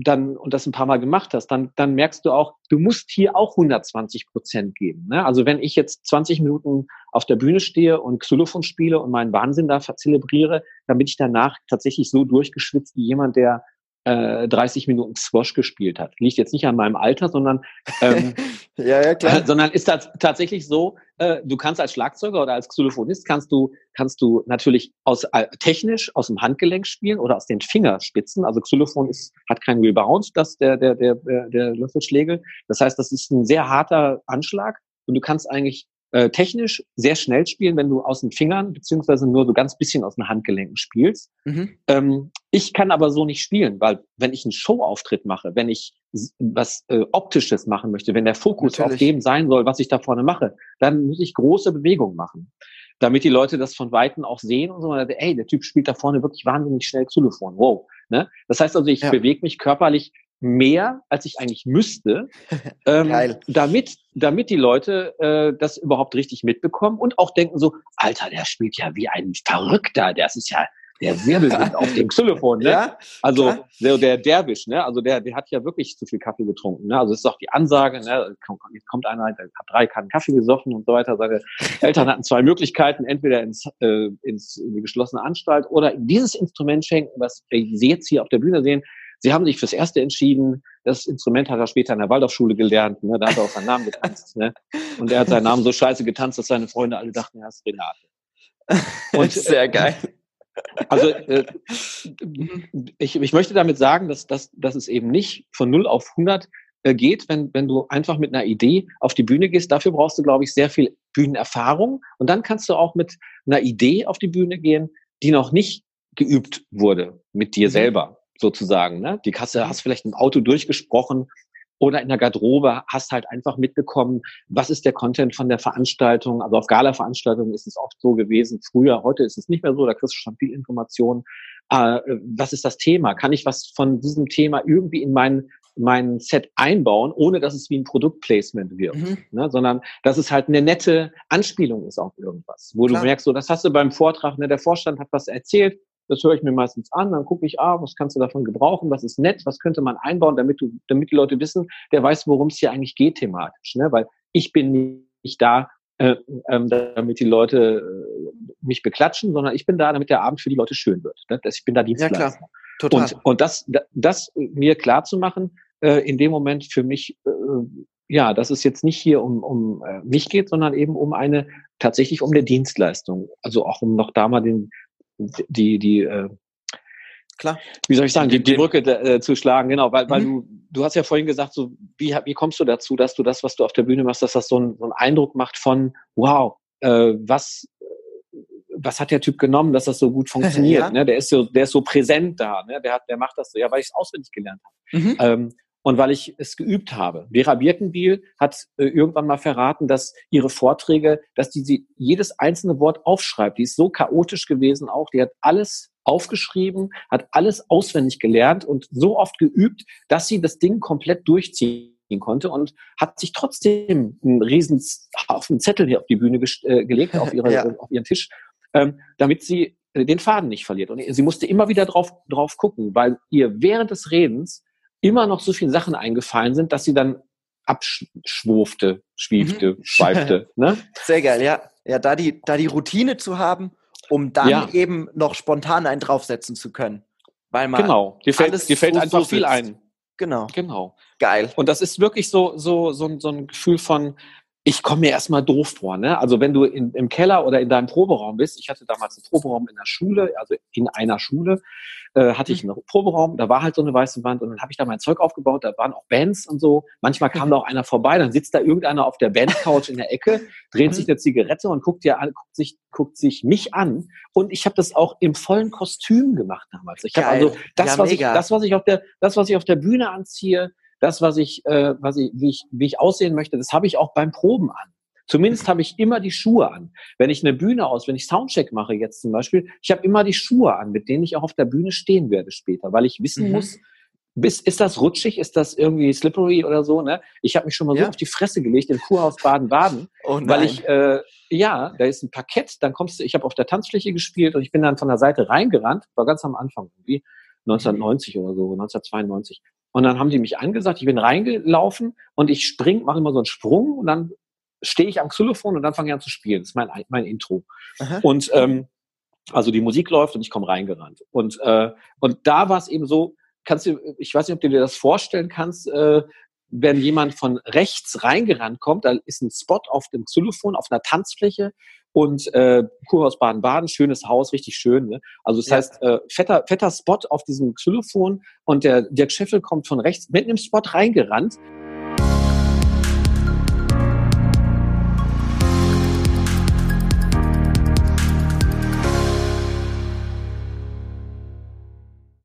dann und das ein paar Mal gemacht hast, dann, dann merkst du auch, du musst hier auch 120 Prozent geben. Ne? Also wenn ich jetzt 20 Minuten auf der Bühne stehe und Xylophon spiele und meinen Wahnsinn da zelebriere, dann bin ich danach tatsächlich so durchgeschwitzt wie jemand, der äh, 30 Minuten Squash gespielt hat. Liegt jetzt nicht an meinem Alter, sondern ähm, Ja, ja, klar. Sondern ist das tatsächlich so, äh, du kannst als Schlagzeuger oder als Xylophonist kannst du, kannst du natürlich aus, äh, technisch aus dem Handgelenk spielen oder aus den Fingerspitzen. Also Xylophon ist, hat keinen Rebound, das der, der, der, der Löffelschlägel. Das heißt, das ist ein sehr harter Anschlag und du kannst eigentlich äh, technisch sehr schnell spielen, wenn du aus den Fingern beziehungsweise nur so ganz bisschen aus den Handgelenken spielst. Mhm. Ähm, ich kann aber so nicht spielen, weil wenn ich einen Showauftritt mache, wenn ich was äh, Optisches machen möchte, wenn der Fokus Natürlich. auf dem sein soll, was ich da vorne mache, dann muss ich große Bewegungen machen, damit die Leute das von Weitem auch sehen und so. Ey, der Typ spielt da vorne wirklich wahnsinnig schnell Xylophon. Wow. Ne? Das heißt also, ich ja. bewege mich körperlich mehr, als ich eigentlich müsste, ähm, damit, damit die Leute äh, das überhaupt richtig mitbekommen und auch denken so, Alter, der spielt ja wie ein Verrückter, das ist ja der Wirbelwind auf dem Xylophon, ne? Ja, also der, der Derwisch, ne? Also der, der hat ja wirklich zu viel Kaffee getrunken, ne? Also das ist auch die Ansage, ne? Jetzt kommt einer, der hat drei Kannen Kaffee gesoffen und so weiter. Seine Eltern hatten zwei Möglichkeiten, entweder ins, äh, ins in die geschlossene Anstalt oder dieses Instrument schenken, was wir jetzt hier auf der Bühne sehen. Sie haben sich fürs erste entschieden. Das Instrument hat er später in der Waldorfschule gelernt. Ne? Da hat er auch seinen Namen getanzt. Ne? Und er hat seinen Namen so scheiße getanzt, dass seine Freunde alle dachten, er ist Renate. Und, Sehr geil. Also äh, ich, ich möchte damit sagen, dass, dass, dass es eben nicht von 0 auf 100 äh, geht, wenn, wenn du einfach mit einer Idee auf die Bühne gehst. Dafür brauchst du, glaube ich, sehr viel Bühnenerfahrung. Und dann kannst du auch mit einer Idee auf die Bühne gehen, die noch nicht geübt wurde mit dir mhm. selber sozusagen. Ne? Die Kasse mhm. hast vielleicht im Auto durchgesprochen oder in der Garderobe hast halt einfach mitbekommen, was ist der Content von der Veranstaltung. Also auf Gala-Veranstaltungen ist es oft so gewesen. Früher, heute ist es nicht mehr so, da kriegst du schon viel Information. Äh, was ist das Thema? Kann ich was von diesem Thema irgendwie in mein, mein Set einbauen, ohne dass es wie ein Produktplacement wird, mhm. ne? sondern dass es halt eine nette Anspielung ist auf irgendwas, wo Klar. du merkst, so das hast du beim Vortrag, ne, der Vorstand hat was erzählt, das höre ich mir meistens an, dann gucke ich, ah, was kannst du davon gebrauchen, was ist nett, was könnte man einbauen, damit du, damit die Leute wissen, der weiß, worum es hier eigentlich geht thematisch, ne? Weil ich bin nicht da, äh, ähm, damit die Leute äh, mich beklatschen, sondern ich bin da, damit der Abend für die Leute schön wird. Ne? Ich bin da Dienstleister. Ja, klar. Total. Und, und das, das mir klar zu machen, äh, in dem Moment für mich, äh, ja, dass es jetzt nicht hier um, um äh, mich geht, sondern eben um eine, tatsächlich um eine Dienstleistung. Also auch um noch da mal den, die, die, äh, Klar. Wie soll ich sagen, die, die Brücke äh, zu schlagen, genau, weil, mhm. weil du, du hast ja vorhin gesagt, so, wie, wie kommst du dazu, dass du das, was du auf der Bühne machst, dass das so, ein, so einen Eindruck macht von, wow, äh, was, was hat der Typ genommen, dass das so gut funktioniert? ja. ne? Der ist so, der ist so präsent da, ne? Der hat, der macht das so, ja, weil ich es auswendig gelernt habe. Mhm. Ähm, und weil ich es geübt habe. Vera Birkenbiel hat äh, irgendwann mal verraten, dass ihre Vorträge, dass die sie jedes einzelne Wort aufschreibt. Die ist so chaotisch gewesen auch. Die hat alles aufgeschrieben, hat alles auswendig gelernt und so oft geübt, dass sie das Ding komplett durchziehen konnte und hat sich trotzdem einen riesen Haufen Zettel hier auf die Bühne äh, gelegt, auf, ihre, ja. auf ihren Tisch, ähm, damit sie äh, den Faden nicht verliert. Und sie musste immer wieder drauf, drauf gucken, weil ihr während des Redens immer noch so viele Sachen eingefallen sind, dass sie dann abschwurfte, schwiefte, mhm. schweifte. Ne? Sehr geil, ja. Ja, da die, da die Routine zu haben, um dann ja. eben noch spontan einen draufsetzen zu können. Weil man genau, dir fällt, dir fällt so einfach so viel ein. Genau. Genau. Geil. Und das ist wirklich so, so, so, so ein Gefühl von, ich komme mir erstmal doof vor. Ne? Also wenn du in, im Keller oder in deinem Proberaum bist, ich hatte damals einen Proberaum in der Schule, also in einer Schule, äh, hatte ich mhm. einen Proberaum, da war halt so eine weiße Wand und dann habe ich da mein Zeug aufgebaut, da waren auch Bands und so. Manchmal kam da auch einer vorbei, dann sitzt da irgendeiner auf der Bandcouch in der Ecke, dreht sich mhm. eine Zigarette und guckt dir an, guckt sich, guckt sich mich an. Und ich habe das auch im vollen Kostüm gemacht damals. Ich habe also das, ja, was ich, das, was ich auf der, das, was ich auf der Bühne anziehe, das, was ich, äh, was ich, wie ich, wie ich aussehen möchte, das habe ich auch beim Proben an. Zumindest habe ich immer die Schuhe an. Wenn ich eine Bühne aus, wenn ich Soundcheck mache jetzt zum Beispiel, ich habe immer die Schuhe an, mit denen ich auch auf der Bühne stehen werde später, weil ich wissen mhm. muss, bis, ist das rutschig, ist das irgendwie slippery oder so, ne? Ich habe mich schon mal ja. so auf die Fresse gelegt im Kurhaus Baden-Baden, oh weil ich, äh, ja, da ist ein Parkett, dann kommst du, ich habe auf der Tanzfläche gespielt und ich bin dann von der Seite reingerannt, war ganz am Anfang irgendwie, 1990 oder so, 1992. Und dann haben die mich angesagt, ich bin reingelaufen und ich spring, mache immer so einen Sprung und dann stehe ich am Xylophon und dann fange ich an zu spielen. Das ist mein, mein Intro. Aha. Und ähm, also die Musik läuft und ich komme reingerannt. Und, äh, und da war es eben so, kannst du, ich weiß nicht, ob du dir das vorstellen kannst, äh, wenn jemand von rechts reingerannt kommt, da ist ein Spot auf dem Xylophon, auf einer Tanzfläche und äh, Kurhaus Baden-Baden, schönes Haus, richtig schön. Ne? Also das ja. heißt, äh, fetter, fetter Spot auf diesem Xylophon und der Dirk Scheffel kommt von rechts mit einem Spot reingerannt.